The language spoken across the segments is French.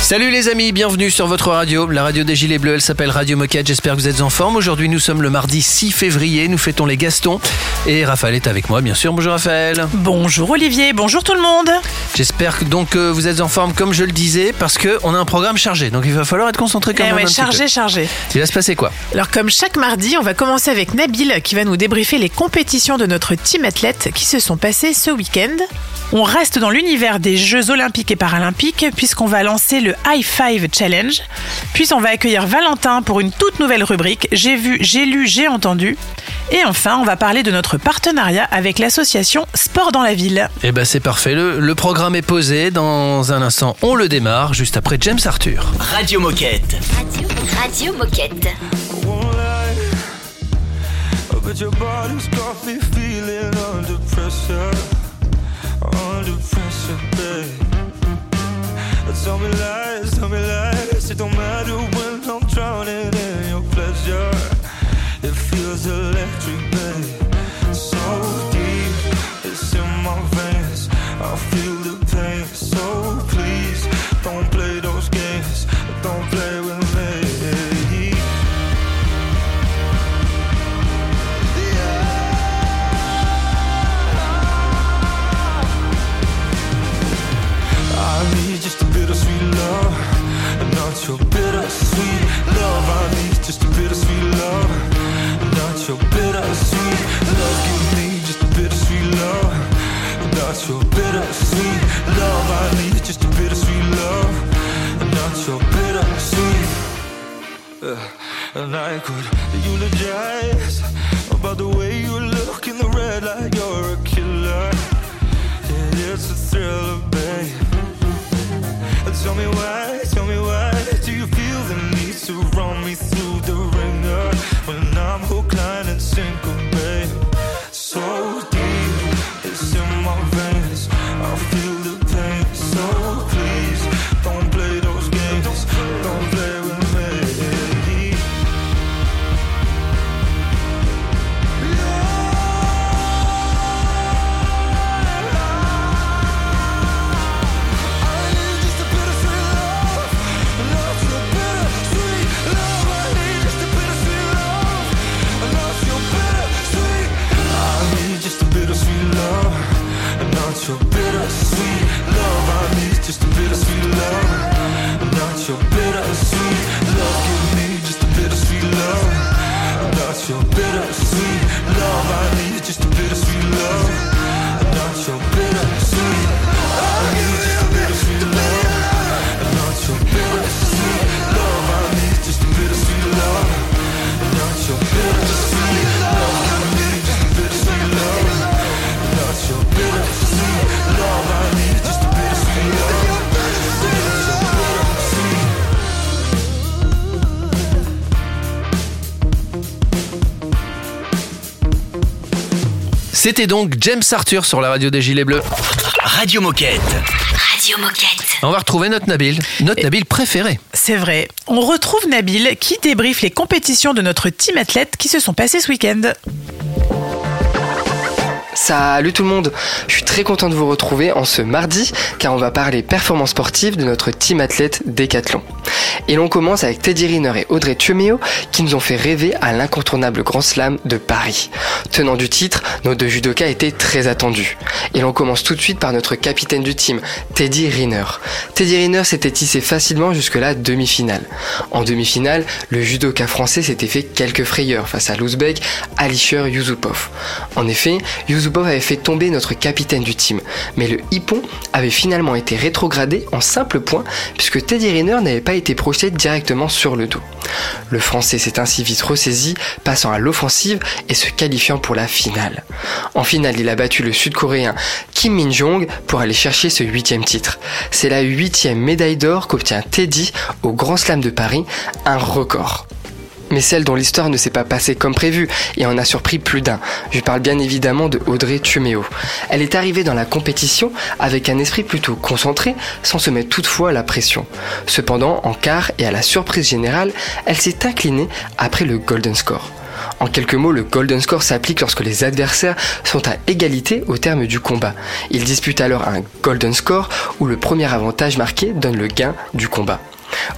Salut les amis, bienvenue sur votre radio. La radio des Gilets Bleus, elle s'appelle Radio Moquette. J'espère que vous êtes en forme. Aujourd'hui, nous sommes le mardi 6 février. Nous fêtons les Gastons. Et Raphaël est avec moi, bien sûr. Bonjour Raphaël. Bonjour Olivier, bonjour tout le monde. J'espère que donc que vous êtes en forme, comme je le disais, parce qu'on a un programme chargé. Donc il va falloir être concentré quand Eh même. ouais, un petit chargé, peu. chargé. Il va se passer quoi? Alors comme chaque mardi, on va commencer avec Nabil qui va nous débriefer les compétitions de notre team athlète qui se sont passées ce week-end. On reste dans l'univers des Jeux olympiques et paralympiques puisqu'on va lancer le High Five Challenge. Puis on va accueillir Valentin pour une toute nouvelle rubrique J'ai vu, j'ai lu, j'ai entendu. Et enfin, on va parler de notre partenariat avec l'association Sport dans la ville. Eh ben c'est parfait. Le, le programme est posé. Dans un instant, on le démarre juste après James Arthur. Radio Moquette. Radio, Radio Moquette. won't lie. But your body's got me feeling under pressure. Under pressure, babe. Tell me lies, tell me lies. It don't matter when I'm drowning in your pleasure. It feels electric, babe. So deep, it's in my veins. I bittersweet love. Give me just a bit of sweet love, not your bittersweet love. I need just a bit of sweet love, not your bittersweet. Uh, and I could eulogize about the way you look in the red light. You're a killer. It's a thriller, babe. Tell me why, tell me why do you feel the need to run me through your C'était donc James Arthur sur la radio des Gilets Bleus. Radio Moquette. Radio Moquette. On va retrouver notre Nabil, notre Nabil préféré. C'est vrai. On retrouve Nabil qui débriefe les compétitions de notre team athlète qui se sont passées ce week-end. Salut tout le monde, je suis très content de vous retrouver en ce mardi car on va parler performance sportive de notre team athlète Décathlon. Et l'on commence avec Teddy Riner et Audrey Tuméo qui nous ont fait rêver à l'incontournable Grand Slam de Paris. Tenant du titre, nos deux judokas étaient très attendus. Et l'on commence tout de suite par notre capitaine du team, Teddy Riner. Teddy Riner s'était tissé facilement jusque la demi-finale. En demi-finale, le judoka français s'était fait quelques frayeurs face à l'ouzbek Alisher Yusupov. En effet, avait fait tomber notre capitaine du team, mais le hippon avait finalement été rétrogradé en simple point puisque Teddy Riner n'avait pas été projeté directement sur le dos. Le français s'est ainsi vite ressaisi, passant à l'offensive et se qualifiant pour la finale. En finale, il a battu le sud-coréen Kim Min-jong pour aller chercher ce huitième titre. C'est la huitième médaille d'or qu'obtient Teddy au Grand Slam de Paris, un record. Mais celle dont l'histoire ne s'est pas passée comme prévu et en a surpris plus d'un. Je parle bien évidemment de Audrey Tuméo. Elle est arrivée dans la compétition avec un esprit plutôt concentré, sans se mettre toutefois à la pression. Cependant, en quart et à la surprise générale, elle s'est inclinée après le Golden Score. En quelques mots, le Golden Score s'applique lorsque les adversaires sont à égalité au terme du combat. Ils disputent alors un Golden Score où le premier avantage marqué donne le gain du combat.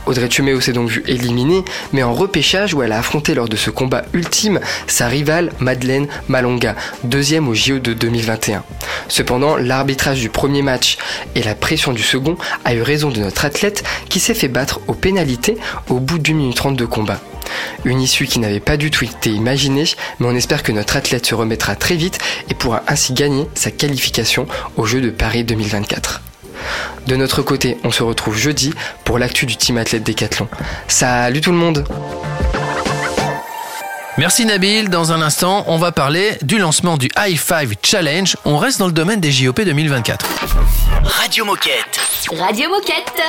Audrey Tuméo s'est donc vue éliminée, mais en repêchage où elle a affronté lors de ce combat ultime sa rivale Madeleine Malonga, deuxième au JO de 2021. Cependant, l'arbitrage du premier match et la pression du second a eu raison de notre athlète qui s'est fait battre aux pénalités au bout d'une minute trente de combat. Une issue qui n'avait pas du tout été imaginée, mais on espère que notre athlète se remettra très vite et pourra ainsi gagner sa qualification aux Jeux de Paris 2024. De notre côté, on se retrouve jeudi pour l'actu du team athlète Décathlon. Salut tout le monde Merci Nabil. Dans un instant, on va parler du lancement du High Five Challenge. On reste dans le domaine des JOP 2024. Radio Moquette. Radio Moquette.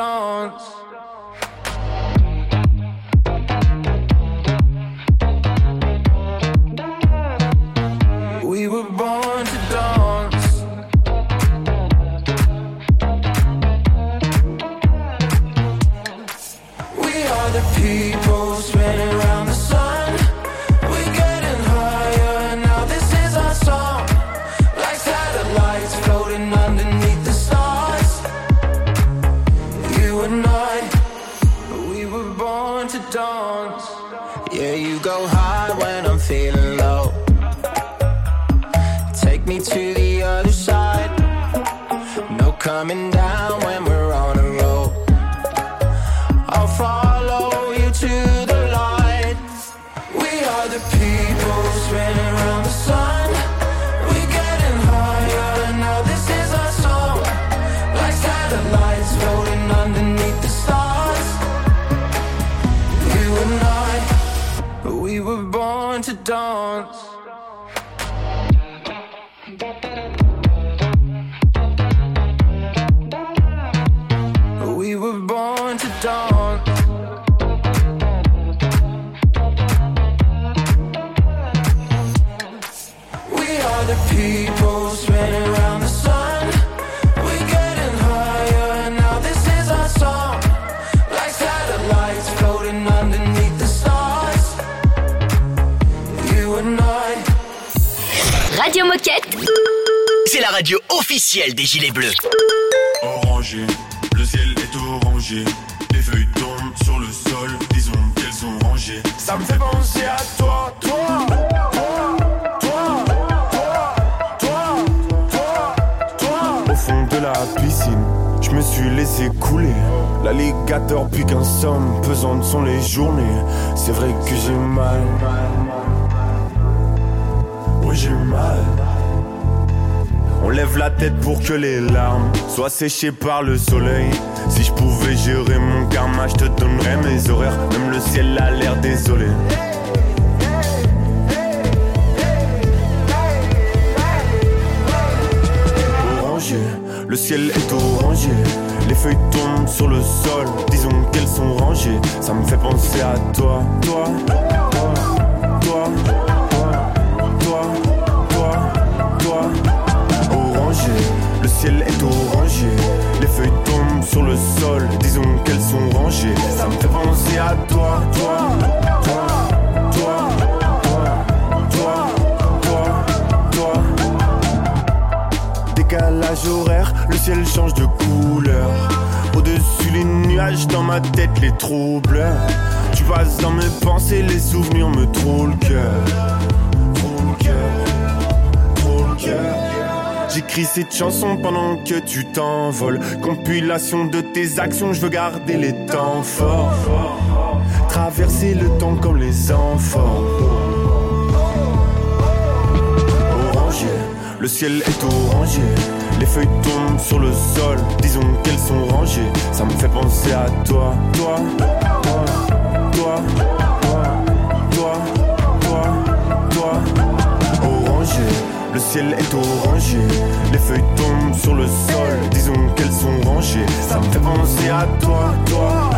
songs. We are the people spinning radio officielle des Gilets Bleus. Orangé, le ciel est orangé. Les feuilles tombent sur le sol, disons qu'elles sont rangées. Ça me fait penser à toi, toi, la piscine, je me suis laissé couler. L'alligator pique un somme, pesantes sont les journées. C'est vrai que j'ai mal. Oui, j'ai mal. Lève la tête pour que les larmes soient séchées par le soleil. Si je pouvais gérer mon karma, je te donnerais mes horaires. Même le ciel a l'air désolé. Orangé, le ciel est orangé. Les feuilles tombent sur le sol, disons qu'elles sont rangées. Ça me fait penser à toi, toi, ciel est orangé. Les feuilles tombent sur le sol, disons qu'elles sont rangées. Ça me fait penser à toi, toi, toi, toi, toi, toi, toi, toi. Décalage horaire, le ciel change de couleur. Au-dessus les nuages, dans ma tête les troubles. Tu passes dans mes pensées, les souvenirs me trouvent le cœur. Le cœur, le cœur. J'écris cette chanson pendant que tu t'envoles. Compilation de tes actions, je veux garder les temps forts. traverser le temps comme les enfants. Orangé, le ciel est orangé. Les feuilles tombent sur le sol, disons qu'elles sont rangées. Ça me fait penser à toi, toi, toi, toi, toi, ciel est orangé. Les feuilles tombent sur le sol, disons qu'elles sont rangées. Ça me fait penser à toi, toi,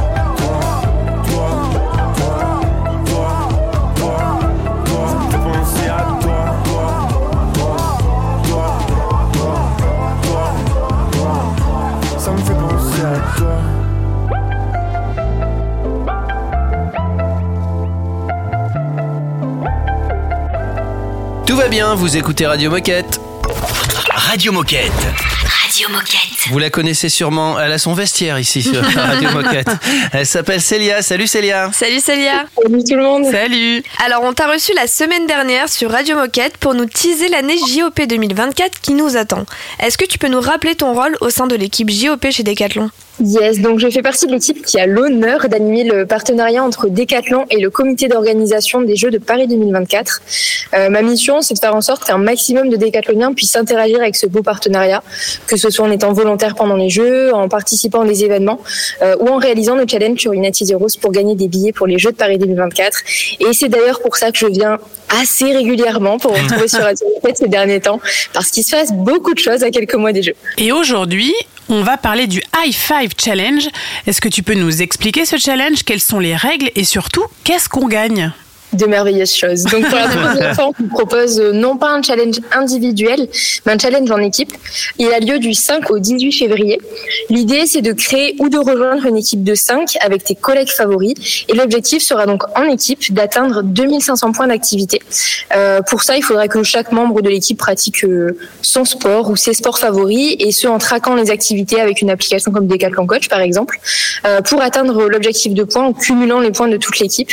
Tout va bien, vous écoutez Radio Moquette. Radio Moquette. Radio Moquette. Vous la connaissez sûrement, elle a son vestiaire ici sur Radio Moquette. Elle s'appelle Célia. Salut Célia. Salut Célia Salut tout le monde. Salut Alors on t'a reçu la semaine dernière sur Radio Moquette pour nous teaser l'année JOP 2024 qui nous attend. Est-ce que tu peux nous rappeler ton rôle au sein de l'équipe JOP chez Decathlon? Yes, donc je fais partie de l'équipe qui a l'honneur d'animer le partenariat entre Decathlon et le comité d'organisation des Jeux de Paris 2024. Euh, ma mission, c'est de faire en sorte qu'un maximum de décathloniens puissent interagir avec ce beau partenariat, que ce soit en étant volontaire pendant les Jeux, en participant aux événements euh, ou en réalisant le challenge sur United Heroes pour gagner des billets pour les Jeux de Paris 2024. Et c'est d'ailleurs pour ça que je viens assez régulièrement pour retrouver sur Moquette ces derniers temps, parce qu'il se passe beaucoup de choses à quelques mois des Jeux. Et aujourd'hui, on va parler du High Five Challenge. Est-ce que tu peux nous expliquer ce challenge? Quelles sont les règles? Et surtout, qu'est-ce qu'on gagne? De merveilleuses choses. Donc pour la première fois, on vous propose euh, non pas un challenge individuel, mais un challenge en équipe. Il a lieu du 5 au 18 février. L'idée, c'est de créer ou de rejoindre une équipe de 5 avec tes collègues favoris. Et l'objectif sera donc en équipe d'atteindre 2500 points d'activité. Euh, pour ça, il faudra que chaque membre de l'équipe pratique euh, son sport ou ses sports favoris, et ce en traquant les activités avec une application comme Decathlon Coach, par exemple, euh, pour atteindre l'objectif de points en cumulant les points de toute l'équipe.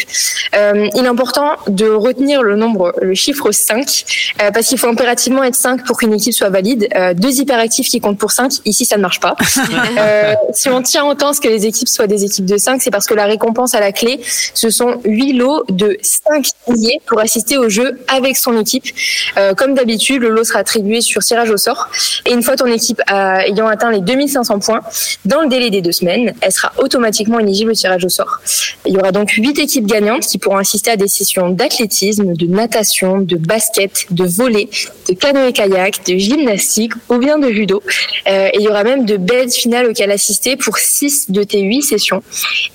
Euh, il est important de retenir le nombre, le chiffre 5, euh, parce qu'il faut impérativement être 5 pour qu'une équipe soit valide. Euh, deux hyperactifs qui comptent pour 5, ici ça ne marche pas. Euh, si on tient autant à ce que les équipes soient des équipes de 5, c'est parce que la récompense à la clé, ce sont 8 lots de 5 billets pour assister au jeu avec son équipe. Comme d'habitude, le lot sera attribué sur tirage au sort. Et une fois ton équipe a- ayant atteint les 2500 points, dans le délai des deux semaines, elle sera automatiquement éligible au tirage au sort. Il y aura donc 8 équipes gagnantes qui pourront assister à des sessions d'athlétisme, de natation, de basket, de volley, de canoë-kayak, de gymnastique ou bien de judo. Euh, et il y aura même de belles finales auxquelles assister pour 6 de tes 8 sessions.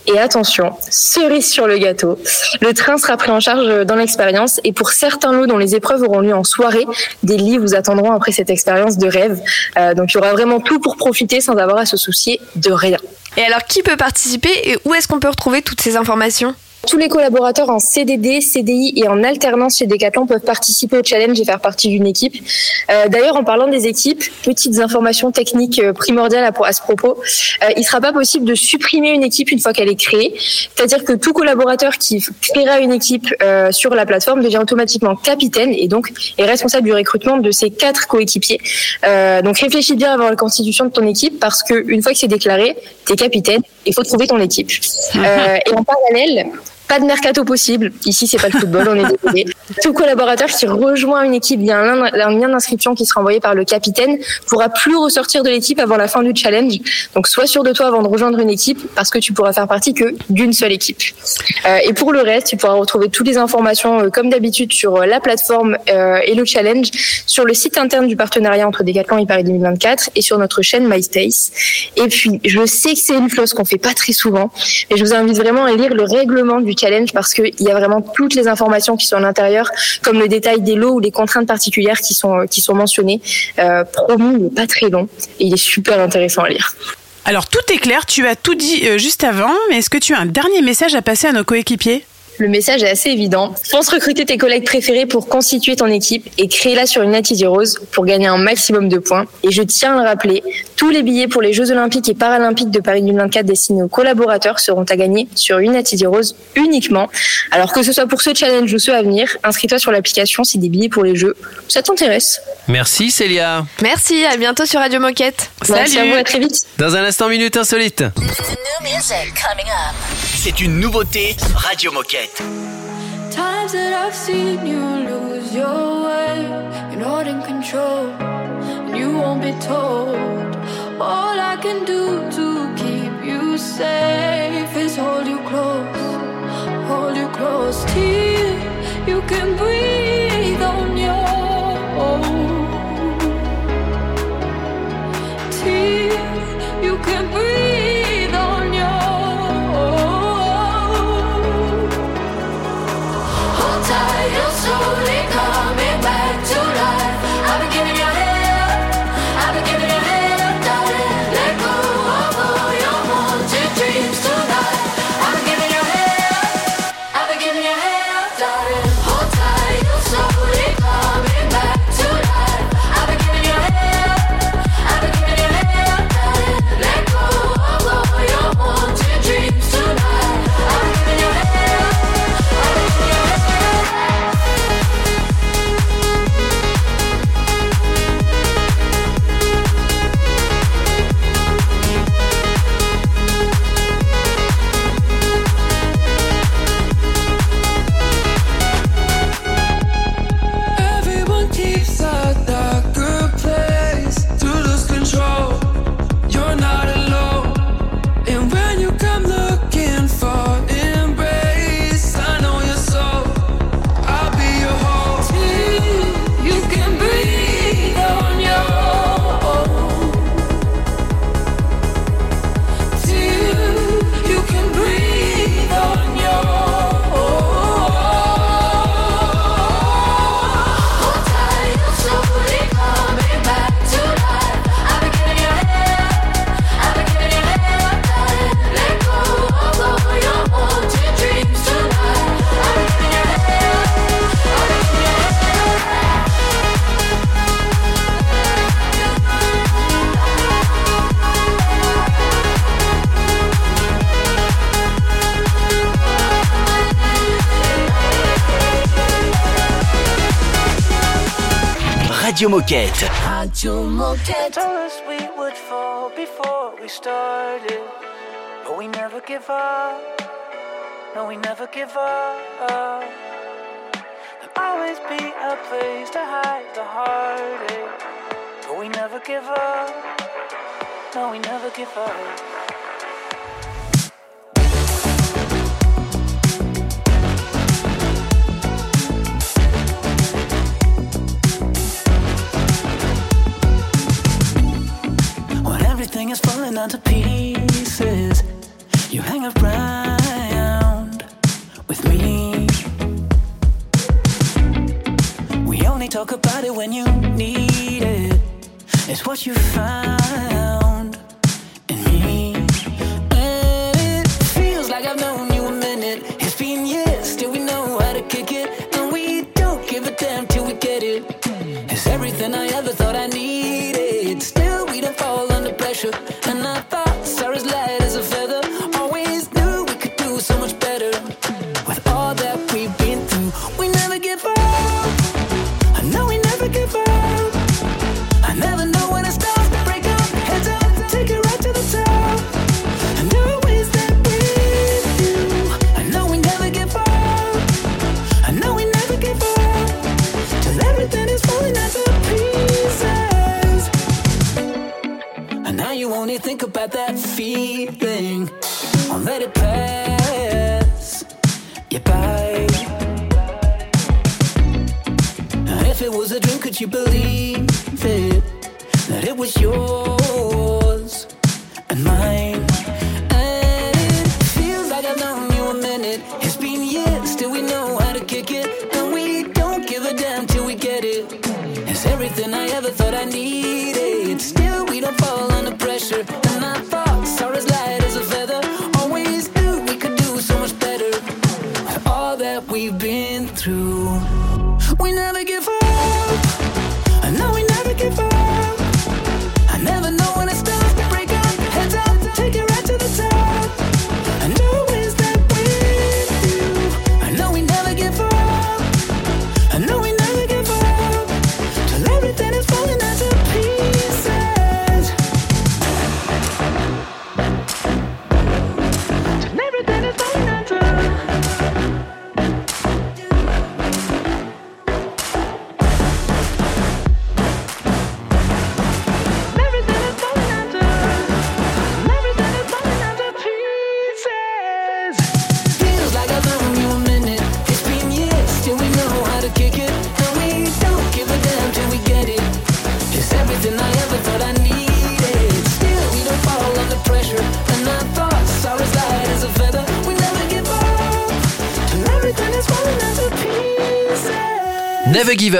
Et attention, cerise sur le gâteau, le train sera pris en charge dans l'expérience et pour certains lots dont les épreuves auront lieu en soirée, des lits vous attendront après cette expérience de rêve. Euh, donc il y aura vraiment tout pour profiter sans avoir à se soucier de rien. Et alors qui peut participer et où est-ce qu'on peut retrouver toutes ces informations? Tous les collaborateurs en CDD, CDI et en alternance chez Decathlon peuvent participer au challenge et faire partie d'une équipe. Euh, D'ailleurs, en parlant des équipes, petites informations techniques euh, primordiales à, à ce propos, euh, il ne sera pas possible de supprimer une équipe une fois qu'elle est créée. C'est-à-dire que tout collaborateur qui créera une équipe euh, sur la plateforme devient automatiquement capitaine et donc est responsable du recrutement de ses quatre coéquipiers. Donc réfléchis bien avant la constitution de ton équipe parce que une fois que c'est déclaré, t'es capitaine, il faut trouver ton équipe. Et en parallèle, pas de mercato possible. Ici, c'est pas le football, on est désolé. Tout collaborateur qui rejoint une équipe via un, lien- d'inscription qui sera envoyé par le capitaine pourra plus ressortir de l'équipe avant la fin du challenge. Donc, sois sûr de toi avant de rejoindre une équipe parce que tu pourras faire partie que d'une seule équipe. Euh, et pour le reste, tu pourras retrouver toutes les informations euh, comme d'habitude sur euh, la plateforme et le challenge sur le site interne du partenariat entre Decathlon et Paris 2024 et sur notre chaîne MySpace. Et puis, je sais que c'est une chose qu'on fait pas très souvent, mais je vous invite vraiment à lire le règlement du challenge parce qu'il y a vraiment toutes les informations qui sont à l'intérieur, comme le détail des lots ou les contraintes particulières qui sont, euh, mentionnées. Euh, n'est pas très long et il est super intéressant à lire. Alors tout est clair, tu as tout dit euh, juste avant, mais est-ce que tu as un dernier message à passer à nos coéquipiers? Le message est assez évident. Pense recruter tes collègues préférés pour constituer ton équipe et créer-la sur une Unity Rose pour gagner un maximum de points. Et je tiens à le rappeler, tous les billets pour les Jeux Olympiques et Paralympiques de Paris 2024 destinés aux collaborateurs seront à gagner sur Unity Rose uniquement. Alors que ce soit pour ce challenge ou ceux à venir, inscris-toi sur l'application si des billets pour les Jeux, ça t'intéresse? Merci Célia. Merci, à bientôt sur Radio Moquette. Merci à vous, à très vite. Dans un instant, minute insolite. C'est une nouveauté Radio Moquette. Times that I've seen you lose your way, you're not in control, and you won't be told. All I can do to keep you safe is hold you close, hold you close till you can breathe Moquette. Radio Moquette. Told us we would fall before we started. But we never give up. No, we never give up. There'll always be a place to hide the heartache. But we never give up. No, we never give up. Falling onto pieces, you hang around with me. We only talk about it when you need it. It's what you found in me. And it feels like I've known you a minute. It's been years, still we know how to kick it. And we don't give a damn till we get it. It's everything I ever thought I needed.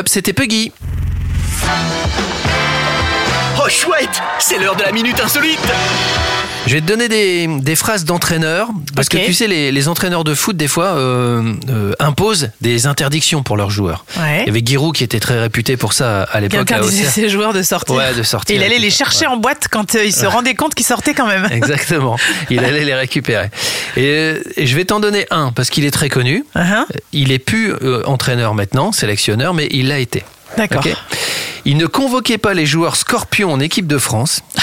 C'était Puggy. Oh chouette, c'est l'heure de la minute insolite. Je vais te donner des, des phrases d'entraîneurs. Parce que tu sais, les, les entraîneurs de foot, des fois, euh, euh, imposent des interdictions pour leurs joueurs. Ouais. Il y avait Giroud qui était très réputé pour ça à l'époque. À disait ses joueurs de sortir. Ouais, de sortir. Et il allait les chercher en boîte quand euh, il se rendait compte qu'ils sortaient quand même. Exactement. Il allait les récupérer. Et, et je vais t'en donner un parce qu'il est très connu. Uh-huh. Il est plus euh, entraîneur maintenant, sélectionneur, mais il l'a été. D'accord. Il ne convoquait pas les joueurs scorpions en équipe de France.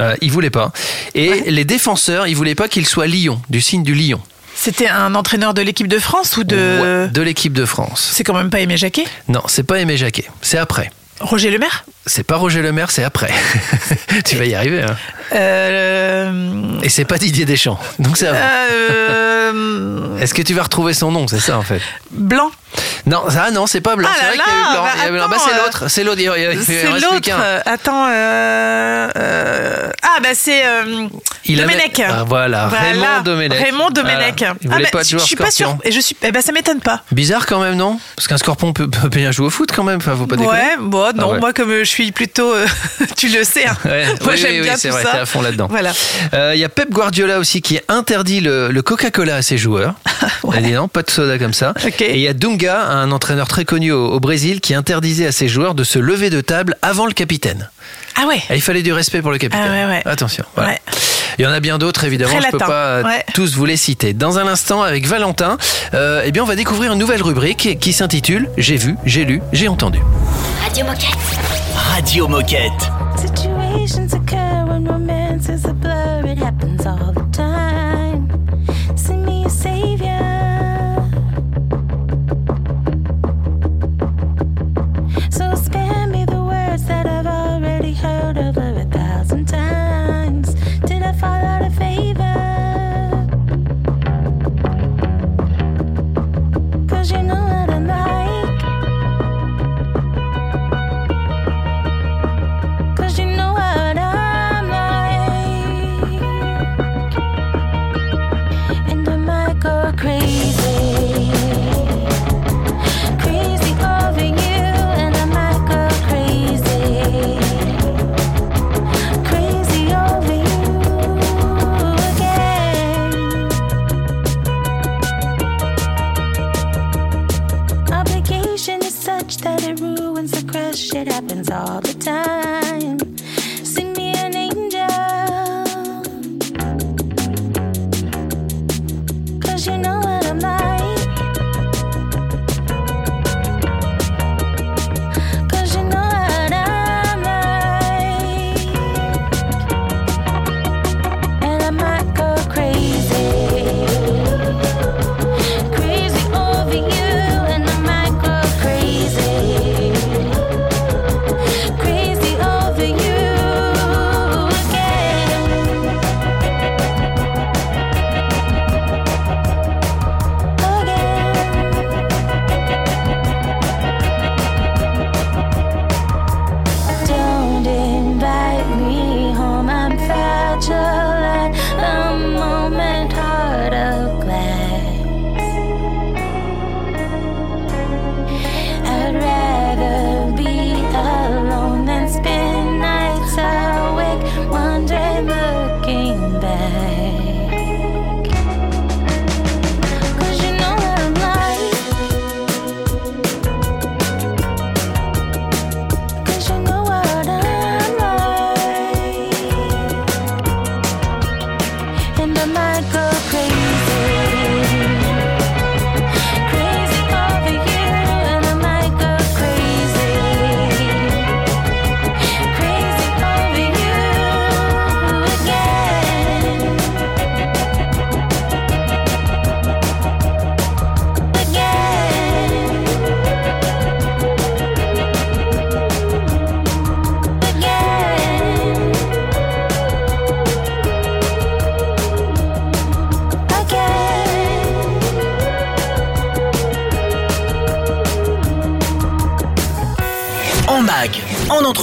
Euh, il voulait pas. Et les défenseurs, il voulait pas qu'ils soient lions, du signe du lion. C'était un entraîneur de l'équipe de France ou de. Ouais, de l'équipe de France. C'est quand même pas Aimé Jacquet? Non, c'est pas Aimé Jacquet. C'est après. Roger Lemaire? C'est pas Roger Lemaire, c'est après. tu vas y arriver. Hein. euh... Et c'est pas Didier Deschamps. Donc c'est avant. euh, Est-ce que tu vas retrouver son nom C'est ça en fait? Blanc. Non, ah non, c'est pas blanc. Ah c'est vrai qu'il y a eu blanc. bah blanc. Bah, c'est euh, l'autre. C'est l'autre. C'est euh, Attends. euh, euh, Ah, bah c'est. euh, Il avait- Domenech. Ah, voilà, Raymond Domenech. Raymond Domenech. Voilà. Il Ah, voulait pas de je- suis pas sûre. Et je suis. Eh ben, ça m'étonne pas. Bizarre quand même, non? Parce qu'un scorpion peut, peut bien jouer au foot quand même. Enfin, faut pas déconner. Ouais, bon, non, Ah moi comme euh, je suis plutôt, euh, tu le sais, hein. Ouais, moi oui, j'aime oui, bien tout vrai, ça. à fond là-dedans. Voilà. Euh, Il y a Pep Guardiola aussi qui interdit le, le Coca-Cola à ses joueurs. Il a dit non, pas de soda comme ça. Et il y a Dunga, un entraîneur très connu au, au Brésil, qui interdisait à ses joueurs de se lever de table avant le capitaine. Ah ouais. Et il fallait du respect pour le capitaine. Ah ouais, ouais. Attention. voilà. Ouais. Il y en a bien d'autres, évidemment. Très je peux latin, pas ouais. tous vous les citer. Dans un instant, avec Valentin, euh, eh bien, on va découvrir une nouvelle rubrique qui s'intitule J'ai vu, j'ai lu, j'ai entendu. Radio Moquette. Radio Moquette. Situations occur when romance is a blur. It happens all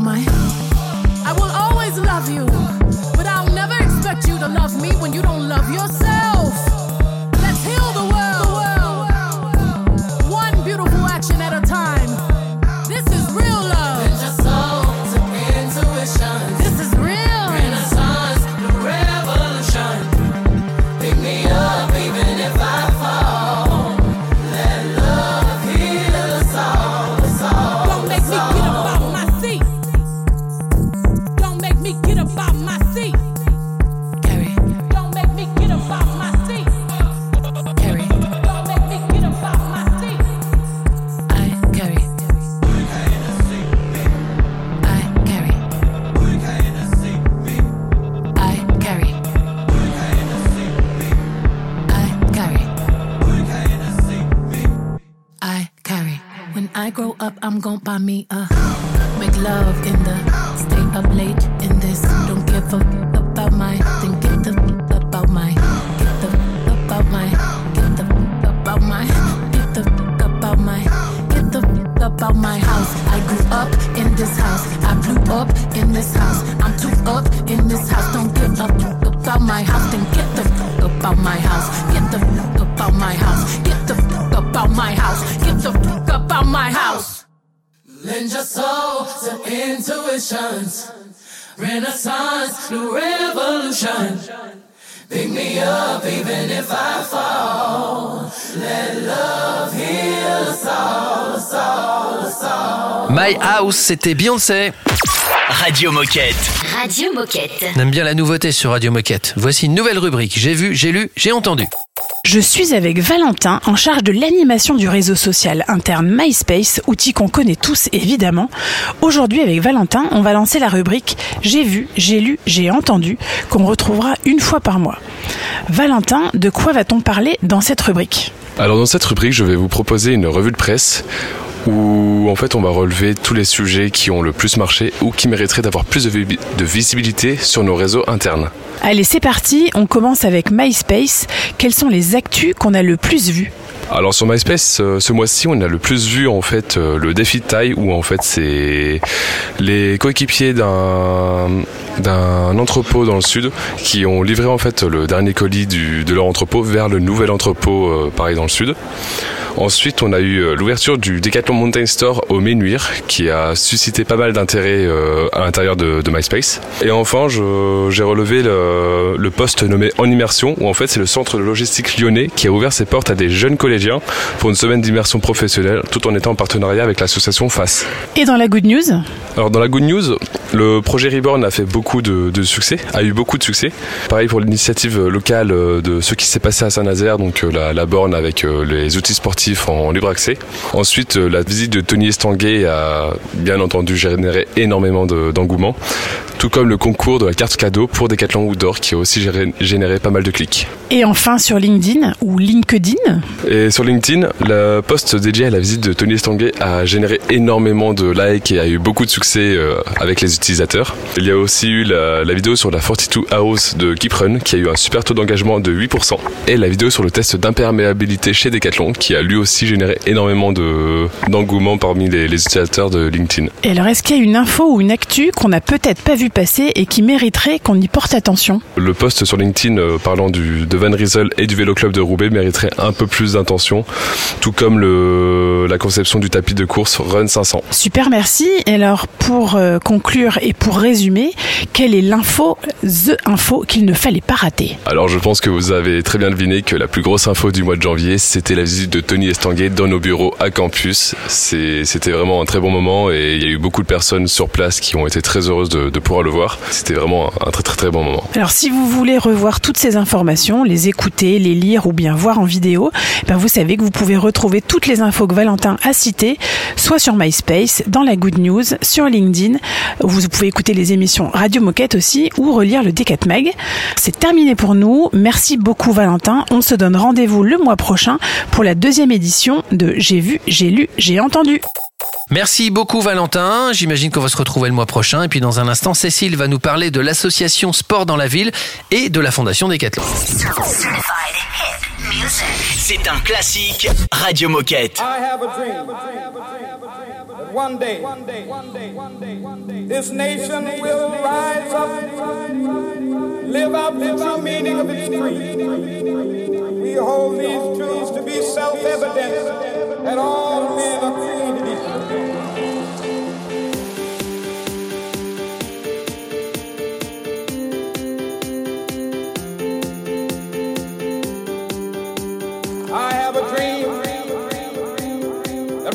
My. I will always love you, but I'll never expect you to love me when you don't love yourself. I'm gon' buy me a Renaissance, new revolution. Pick me up even if I fall. Let love heal us all, us all, us all. My House, c'était Beyoncé. Radio Moquette. Radio Moquette. On aime bien la nouveauté sur Radio Moquette. Voici une nouvelle rubrique. J'ai vu, j'ai lu, j'ai entendu. Je suis avec Valentin en charge de l'animation du réseau social interne MySpace, outil qu'on connaît tous évidemment. Aujourd'hui avec Valentin, on va lancer la rubrique J'ai vu, j'ai lu, j'ai entendu qu'on retrouvera une fois par mois. Valentin, de quoi va-t-on parler dans cette rubrique? Alors dans cette rubrique, je vais vous proposer une revue de presse où en fait on va relever tous les sujets qui ont le plus marché ou qui mériteraient d'avoir plus de, vi- de visibilité sur nos réseaux internes. Allez, c'est parti, on commence avec MySpace. Quelles sont les actus qu'on a le plus vues? Alors sur MySpace, euh, ce mois-ci, on a le plus vu en fait euh, le défi de taille où en fait c'est les coéquipiers d'un d'un entrepôt dans le sud qui ont livré en fait le dernier colis de leur entrepôt vers le nouvel entrepôt euh, pareil dans le sud. Ensuite, on a eu l'ouverture du Decathlon Mountain Store au Ménuire qui a suscité pas mal d'intérêt à l'intérieur de, MySpace. Et enfin, j'ai relevé le, le poste nommé En Immersion où en fait c'est le centre de logistique lyonnais qui a ouvert ses portes à des jeunes collégiens pour une semaine d'immersion professionnelle tout en étant en partenariat avec l'association FAS. Et dans la good news Alors dans la good news, le projet Reborn a fait beaucoup de, de succès, a eu beaucoup de succès. Pareil pour l'initiative locale euh, de ce qui s'est passé à Saint-Nazaire, donc euh, la, la borne avec euh, les outils sportifs en libre accès. Ensuite, la visite de Tony Estanguet a bien entendu généré énormément de- d'engouement, tout comme le concours de la carte cadeau pour Decathlon Outdoor qui a aussi généré pas mal de clics. Et enfin sur LinkedIn ou LinkedIn Et sur LinkedIn, le post dédié à la visite de Tony Estanguet a généré énormément de likes et a eu beaucoup de succès euh, avec les utilisateurs. Il y a aussi eu la, la vidéo sur la 42 House de Keeprun qui a eu un super taux d'engagement de 8% et la vidéo sur le test d'imperméabilité chez Decathlon qui a lui aussi généré énormément de- d'engouement parmi les, les utilisateurs de LinkedIn. Et alors est-ce qu'il y a une info ou une actu qu'on n'a peut-être pas vu passer et qui mériterait qu'on y porte attention? Le post sur LinkedIn euh, parlant du, de Van Riesel et du Vélo Club de Roubaix mériterait un peu plus d'attention, tout comme le, la conception du tapis de course Run 500. Super, merci. Et alors, pour euh, conclure et pour résumer, quelle est l'info, the info qu'il ne fallait pas rater? Alors je pense que vous avez très bien deviné que la plus grosse info du mois de janvier, c'était la visite de Tony Estanguet dans nos bureaux à campus. C'était vraiment un très bon moment et il y a eu beaucoup de personnes sur place qui ont été très heureuses de, de pouvoir le voir. C'était vraiment un très très très bon moment. Alors, si vous voulez revoir toutes ces informations, les écouter, les lire ou bien voir en vidéo, ben vous savez que vous pouvez retrouver toutes les infos que Valentin a citées, soit sur MySpace, dans la Good News, sur LinkedIn. Vous pouvez écouter les émissions Radio Moquette aussi ou relire le D4 Mag. C'est terminé pour nous. Merci beaucoup Valentin. On se donne rendez-vous le mois prochain pour la deuxième édition de J'ai vu, j'ai lu, j'ai entendu. Merci beaucoup Valentin. J'imagine qu'on va se retrouver le mois prochain. Et puis dans un instant, Cécile va nous parler de l'association Sport dans la ville et de la Fondation Decathlon. C'est un classique Radio Moquette. I have a dream that one day this nation will rise up, live out the true meaning of its creed. We hold these truths to be self-evident that all men are created equal.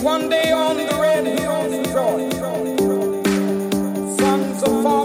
One day on the red hills of Georgia, sons of former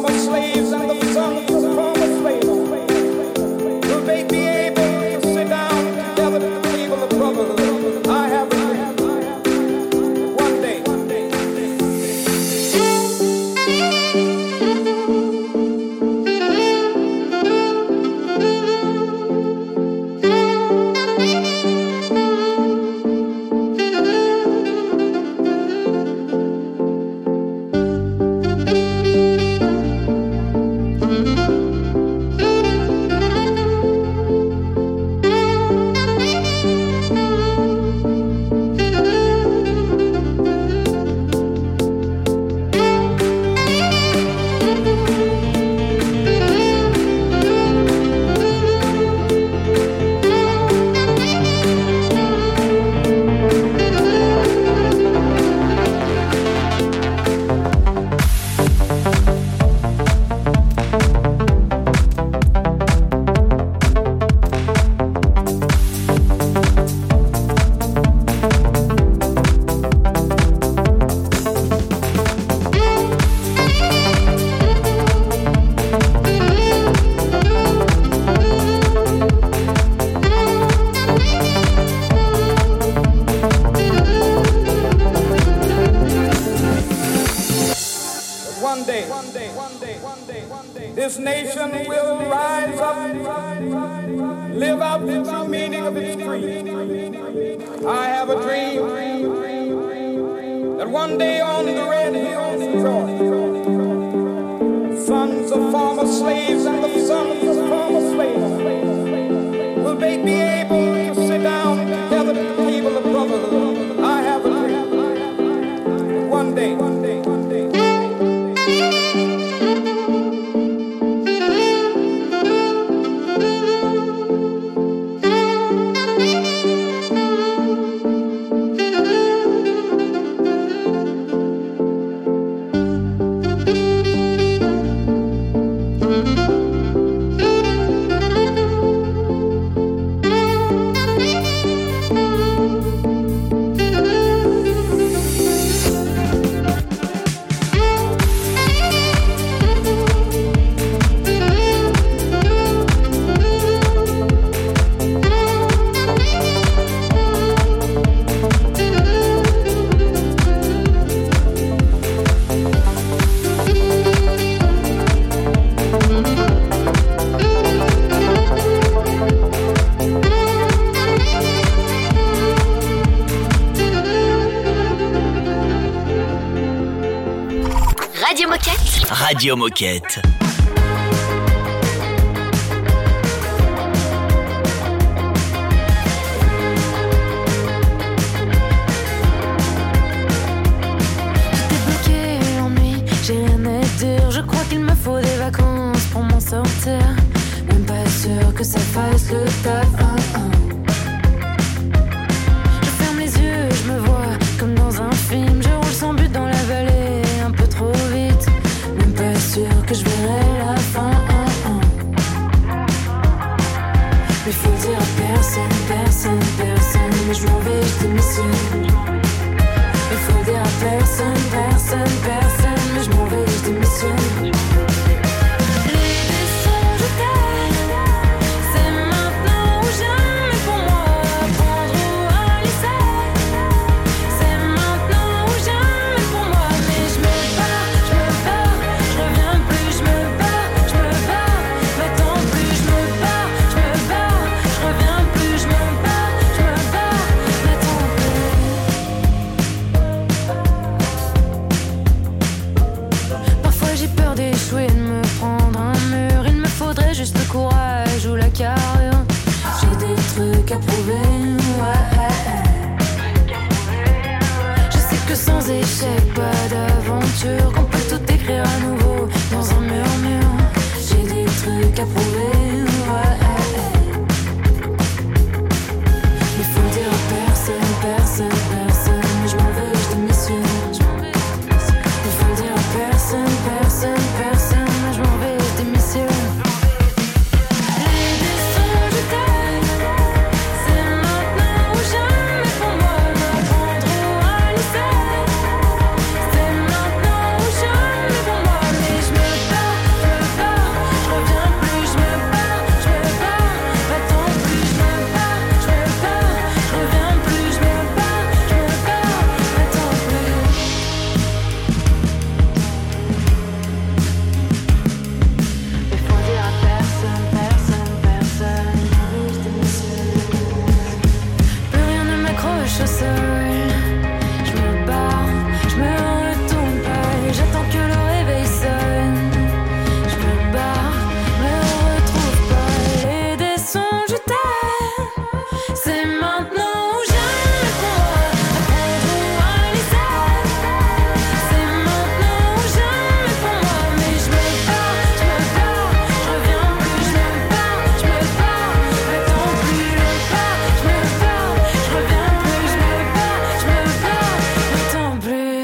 Radio Moquette.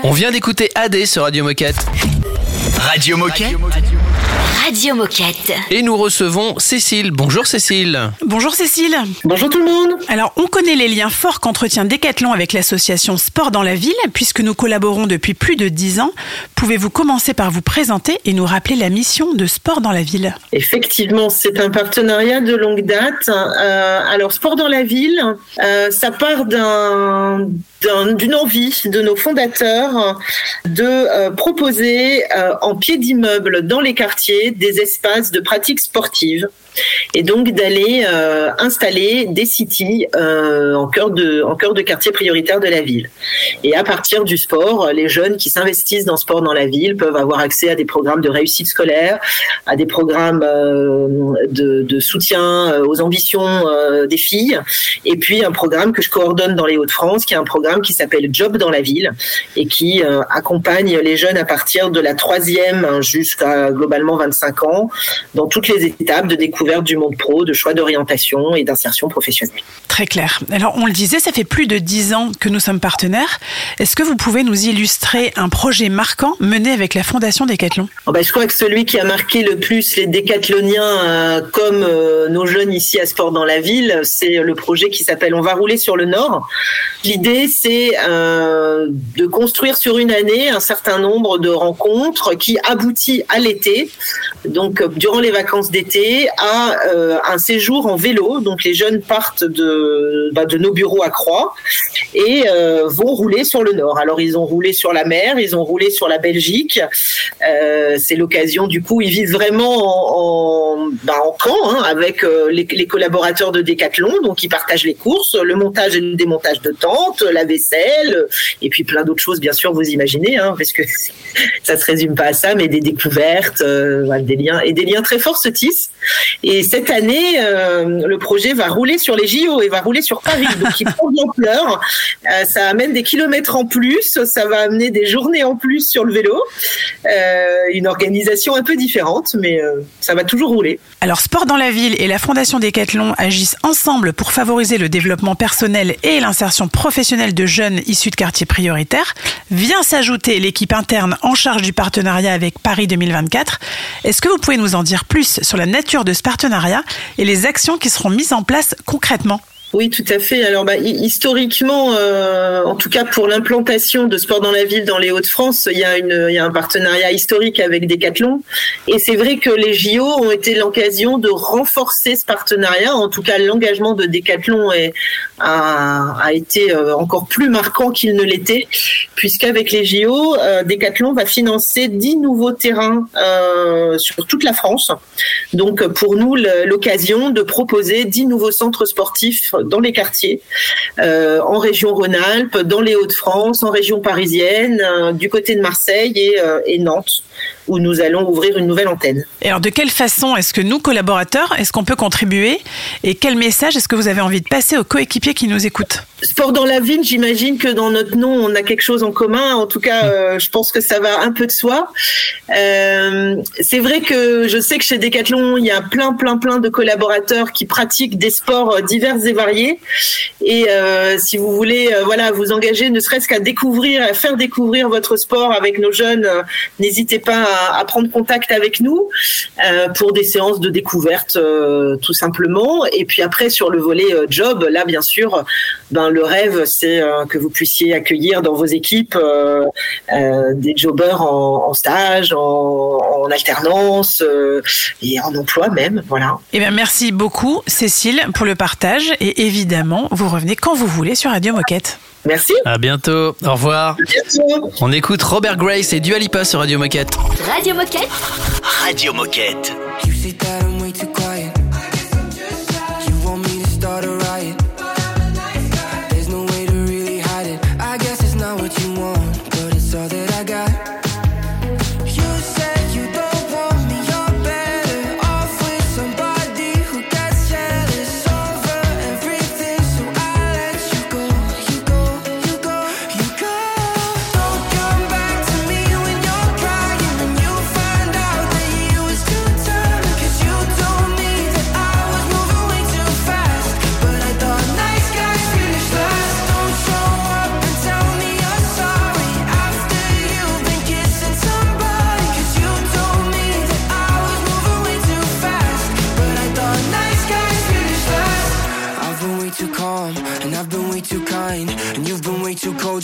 On vient d'écouter AD sur Radio Moquette. Radio Moquette. Radio Moquette. Et nous recevons Cécile. Bonjour Cécile. Bonjour Cécile. Bonjour tout le monde. Alors, on connaît les liens forts qu'entretient Decathlon avec l'association Sport dans la ville, puisque nous collaborons depuis plus de 10 ans. Pouvez-vous commencer par vous présenter et nous rappeler la mission de Sport dans la ville? Effectivement, c'est un partenariat de longue date. Euh, alors, Sport dans la ville, euh, ça part d'un d'un- d'une envie de nos fondateurs de euh, proposer euh, en pied d'immeuble dans les quartiers des espaces de pratique sportive et donc d'aller euh, installer des cities euh, en cœur de en cœur de quartier prioritaire de la ville. Et à partir du sport, les jeunes qui s'investissent dans sport dans la ville peuvent avoir accès à des programmes de réussite scolaire, à des programmes euh, de, de soutien aux ambitions des filles, et puis un programme que je coordonne dans les Hauts-de-France, qui est un programme qui s'appelle Job dans la ville et qui accompagne les jeunes à partir de la troisième jusqu'à globalement 25 ans dans toutes les étapes de découverte du monde pro, de choix d'orientation et d'insertion professionnelle. Très clair. Alors, on le disait, ça fait plus de 10 ans que nous sommes partenaires. Est-ce que vous pouvez nous illustrer un projet marquant mené avec la Fondation Decathlon? Oh bah, je crois que celui qui a marqué le plus les décathloniens, euh, comme euh, nos jeunes ici à Sport dans la ville, c'est le projet qui s'appelle On va rouler sur le Nord. L'idée, c'est euh, de construire sur une année un certain nombre de rencontres qui aboutit à l'été, donc euh, durant les vacances d'été, à euh, un séjour en vélo. Donc les jeunes partent de, bah, nos bureaux à Croix et euh, vont rouler sur le Nord. Alors ils ont roulé sur la mer, ils ont roulé sur la Belgique. C'est l'occasion, du coup, ils vivent vraiment en, bah, camp hein, avec les, collaborateurs de Decathlon, donc ils partagent les courses, le montage et le démontage de tentes, la, vaisselle, et puis plein d'autres choses, bien sûr, vous imaginez, hein, parce que ça se résume pas à ça, mais des découvertes, voilà, liens et des liens très forts se tissent. Et cette année, euh, le projet va rouler sur les JO et va rouler sur Paris, donc il prend de l'ampleur. Ça amène des kilomètres en plus, ça va amener des journées en plus sur le vélo, Euh, une organisation un peu différente, mais euh, ça va toujours rouler. Alors Sport dans la ville et la Fondation Décathlon agissent ensemble pour favoriser le développement personnel et l'insertion professionnelle de jeunes issus de quartiers prioritaires. Vient s'ajouter l'équipe interne en charge du partenariat avec Paris 2024. Est-ce que vous pouvez nous en dire plus sur la nature de ce partenariat et les actions qui seront mises en place concrètement? Oui, tout à fait. Alors, bah, hi- historiquement, euh, en tout cas pour l'implantation de sport dans la ville dans les Hauts-de-France, il y, a une- il y a un partenariat historique avec Decathlon. Et c'est vrai que les JO ont été l'occasion de renforcer ce partenariat. En tout cas, l'engagement de Decathlon est, a, a été euh, encore plus marquant qu'il ne l'était, puisqu'avec les JO, euh, Decathlon va financer 10 nouveaux terrains euh, sur toute la France. Donc, pour nous, l'occasion de proposer 10 nouveaux centres sportifs dans les quartiers, euh, en région Rhône-Alpes, dans les Hauts-de-France, en région parisienne, euh, du côté de Marseille et, euh, et Nantes, où nous allons ouvrir une nouvelle antenne. Et alors de quelle façon est-ce que nous, collaborateurs, est-ce qu'on peut contribuer Et quel message est-ce que vous avez envie de passer aux coéquipiers qui nous écoutent? Sport dans la ville, j'imagine que dans notre nom, on a quelque chose en commun. En tout cas, euh, je pense que ça va un peu de soi. Euh, c'est vrai que je sais que chez Decathlon, il y a plein, plein, plein de collaborateurs qui pratiquent des sports euh, divers et variés. Et euh, si vous voulez, voilà, vous engager, ne serait-ce qu'à découvrir, à faire découvrir votre sport avec nos jeunes, n'hésitez pas à, prendre contact avec nous euh, pour des séances de découverte, euh, tout simplement. Et puis après, sur le volet euh, job, là, bien sûr, ben le rêve, c'est que vous puissiez accueillir dans vos équipes des jobbers en, stage, en, alternance et en emploi même. Voilà. Eh bien, merci beaucoup, Cécile, pour le partage. Et évidemment, vous revenez quand vous voulez sur Radio Moquette. Merci. À bientôt. Au revoir. On écoute Robert Grace et Dua Lipa sur Radio Moquette. Radio Moquette. Radio Moquette.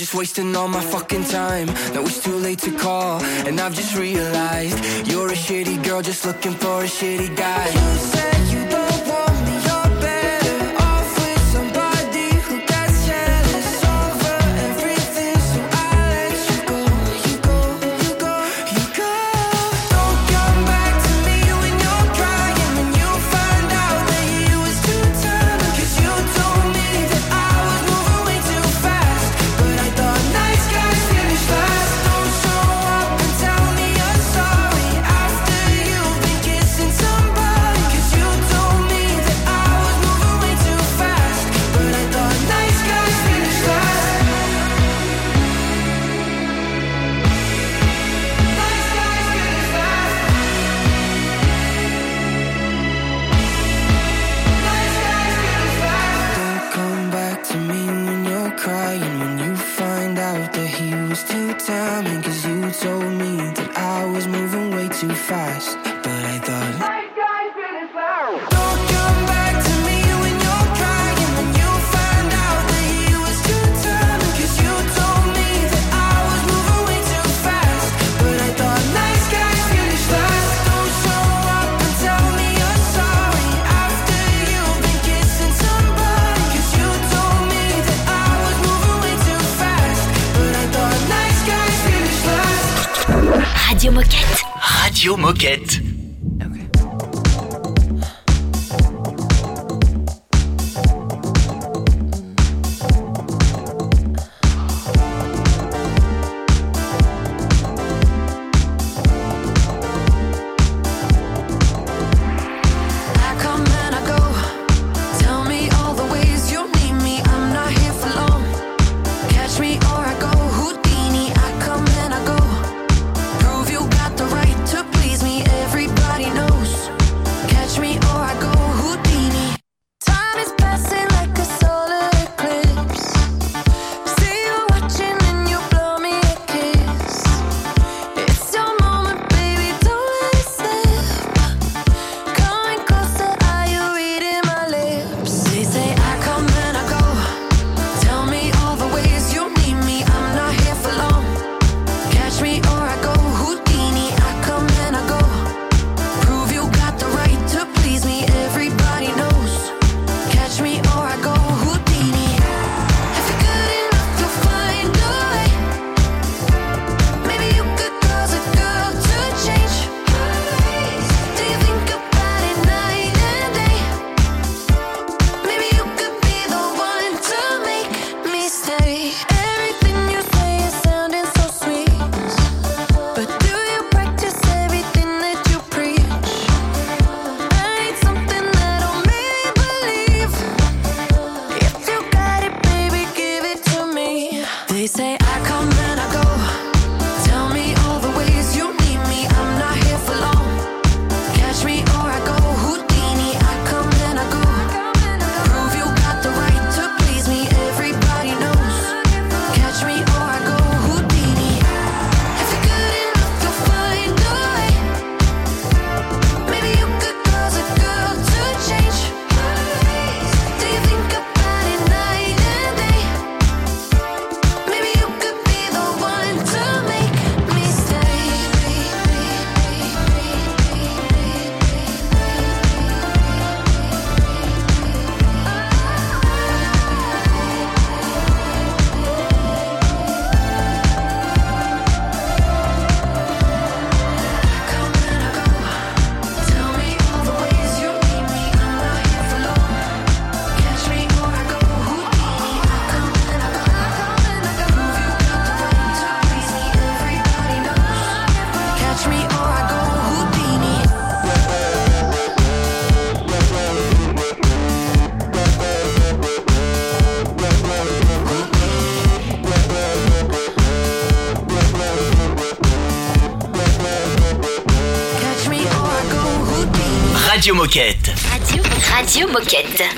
Just wasting all my fucking time. Now it's too late to call, and I've just realized you're a shitty girl just looking for a shitty guy.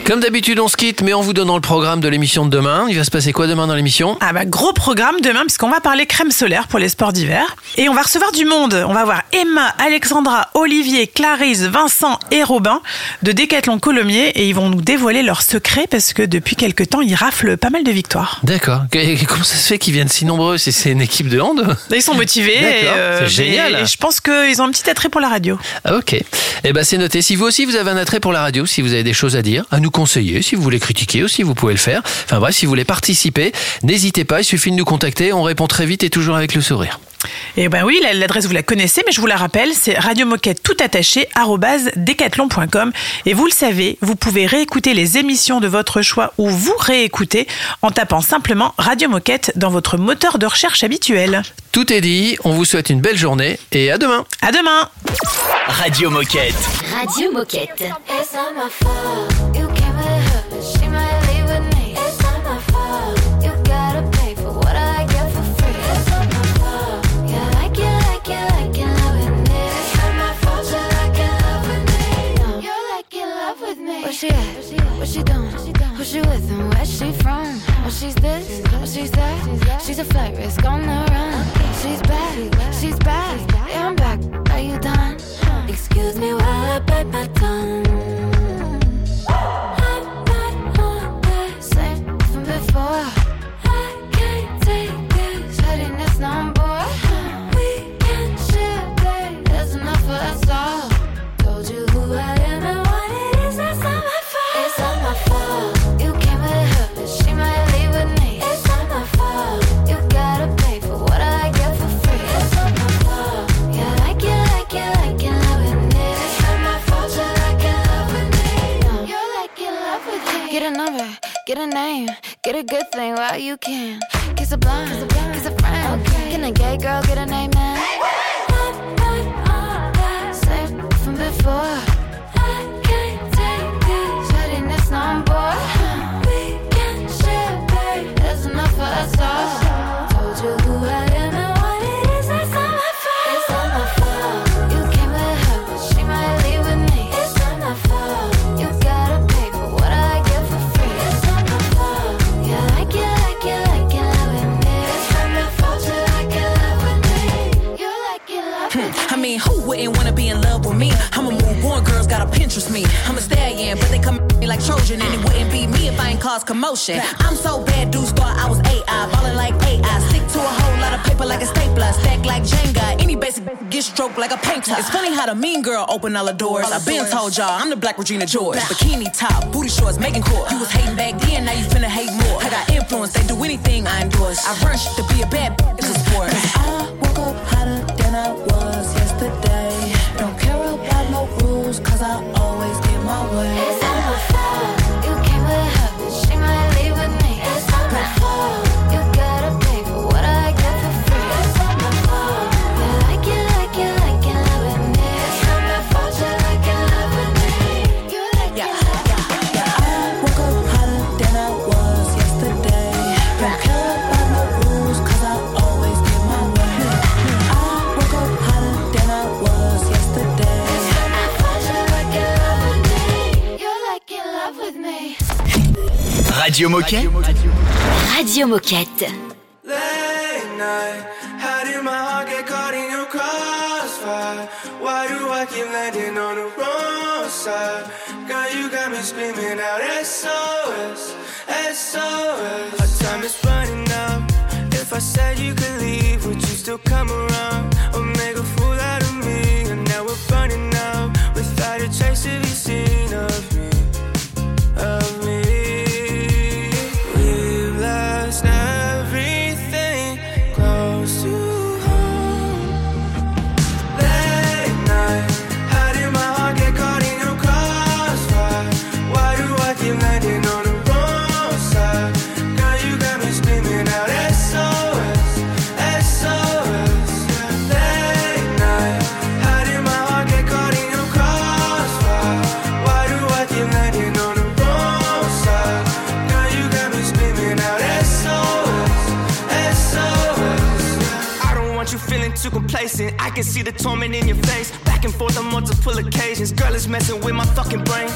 Comme d'habitude, on se quitte, mais en vous donnant le programme de l'émission de demain. Il va se passer quoi demain dans l'émission? Ah bah gros programme demain puisqu'on va parler crème solaire pour les sports d'hiver et on va recevoir du monde. On va voir Emma, Alexandra, Olivier, Clarisse, Vincent et Robin de Décathlon Colomiers et ils vont nous dévoiler leurs secrets parce que depuis quelques temps ils raflent pas mal de victoires. D'accord. Comment ça se fait qu'ils viennent si nombreux? Si c'est une équipe de hand? Ils sont motivés D'accord, euh, c'est génial. et je pense qu'ils ont un petit attrait pour la radio. Ah, ok. Eh ben c'est noté. Si vous aussi vous avez un attrait pour la radio, si vous avez des choses à dire, à nous conseiller, si vous voulez critiquer aussi, vous pouvez le faire. Enfin bref, si vous voulez participer, n'hésitez pas. Il suffit de nous contacter. On répond très vite et toujours avec le sourire. Et ben oui, la- l'adresse vous la connaissez, mais je vous la rappelle, c'est radiomoquette tout attaché decathlon.com. Et vous le savez, vous pouvez réécouter les émissions de votre choix ou vous réécouter en tapant simplement Radio Moquette dans votre moteur de recherche habituel. Tout est dit. On vous souhaite une belle journée et à demain. À demain. Radio Moquette. Radio Moquette. She's a flight risk on the run. She's back, she's back. Yeah, I'm back. Are you done? Excuse me while I bite my tongue. Get a good thing while you can. Kiss a blind, kiss a friend. Can a gay girl get a name man? Same from before. Trojan, and it wouldn't be me if I ain't cause commotion. I'm so bad, dudes thought I was AI, ballin' like AI. Stick to a whole lot of paper like a stapler, stack like Jenga. Any basic get stroked like a painter. It's funny how the mean girl open all the doors. I've been told y'all I'm the black Regina George. Bikini top, booty shorts, making court. You was hating back then, now you finna hate more. I got influence, they do anything I endorse. I run shit to be a bad bitch, it's a sport. I woke up hotter than I was yesterday. Radio Moquette. Radio Moquette. Late night, how did my heart get caught in your crossfire? Why do I keep landing on the wrong side? Girl, you got me screaming out SOS, SOS. Our time is running out. If I said you could leave, would you still come around? too complacent. I can see the torment in your face. Back and forth on multiple occasions. Girl is messing with my fucking brain.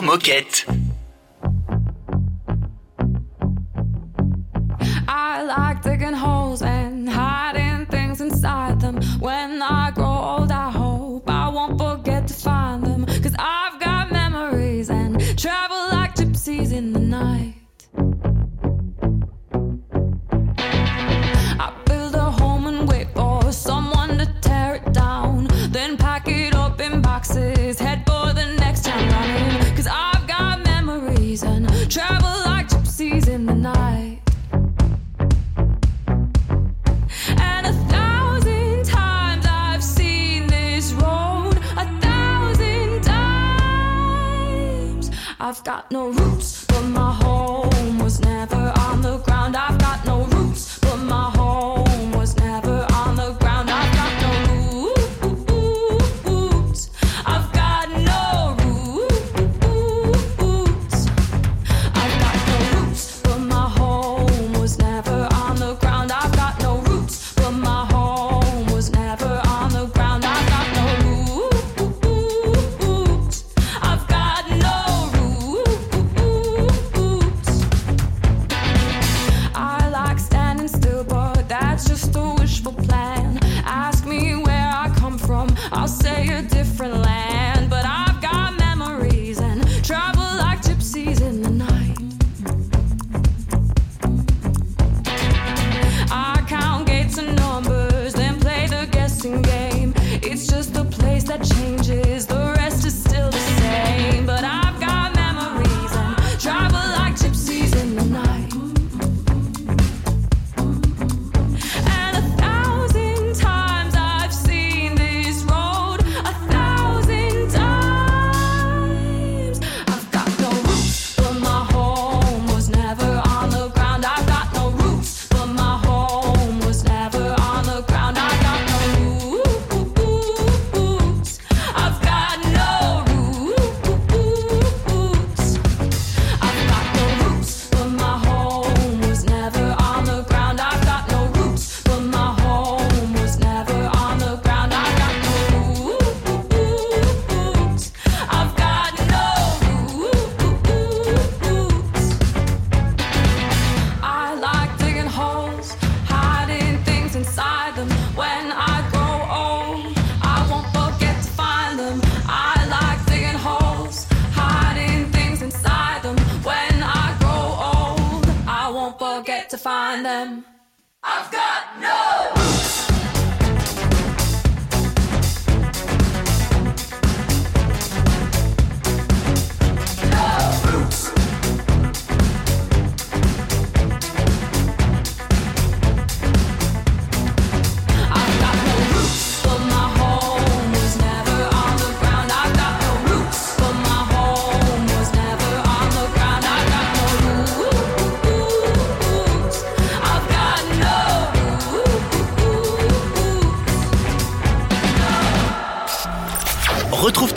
Moquette.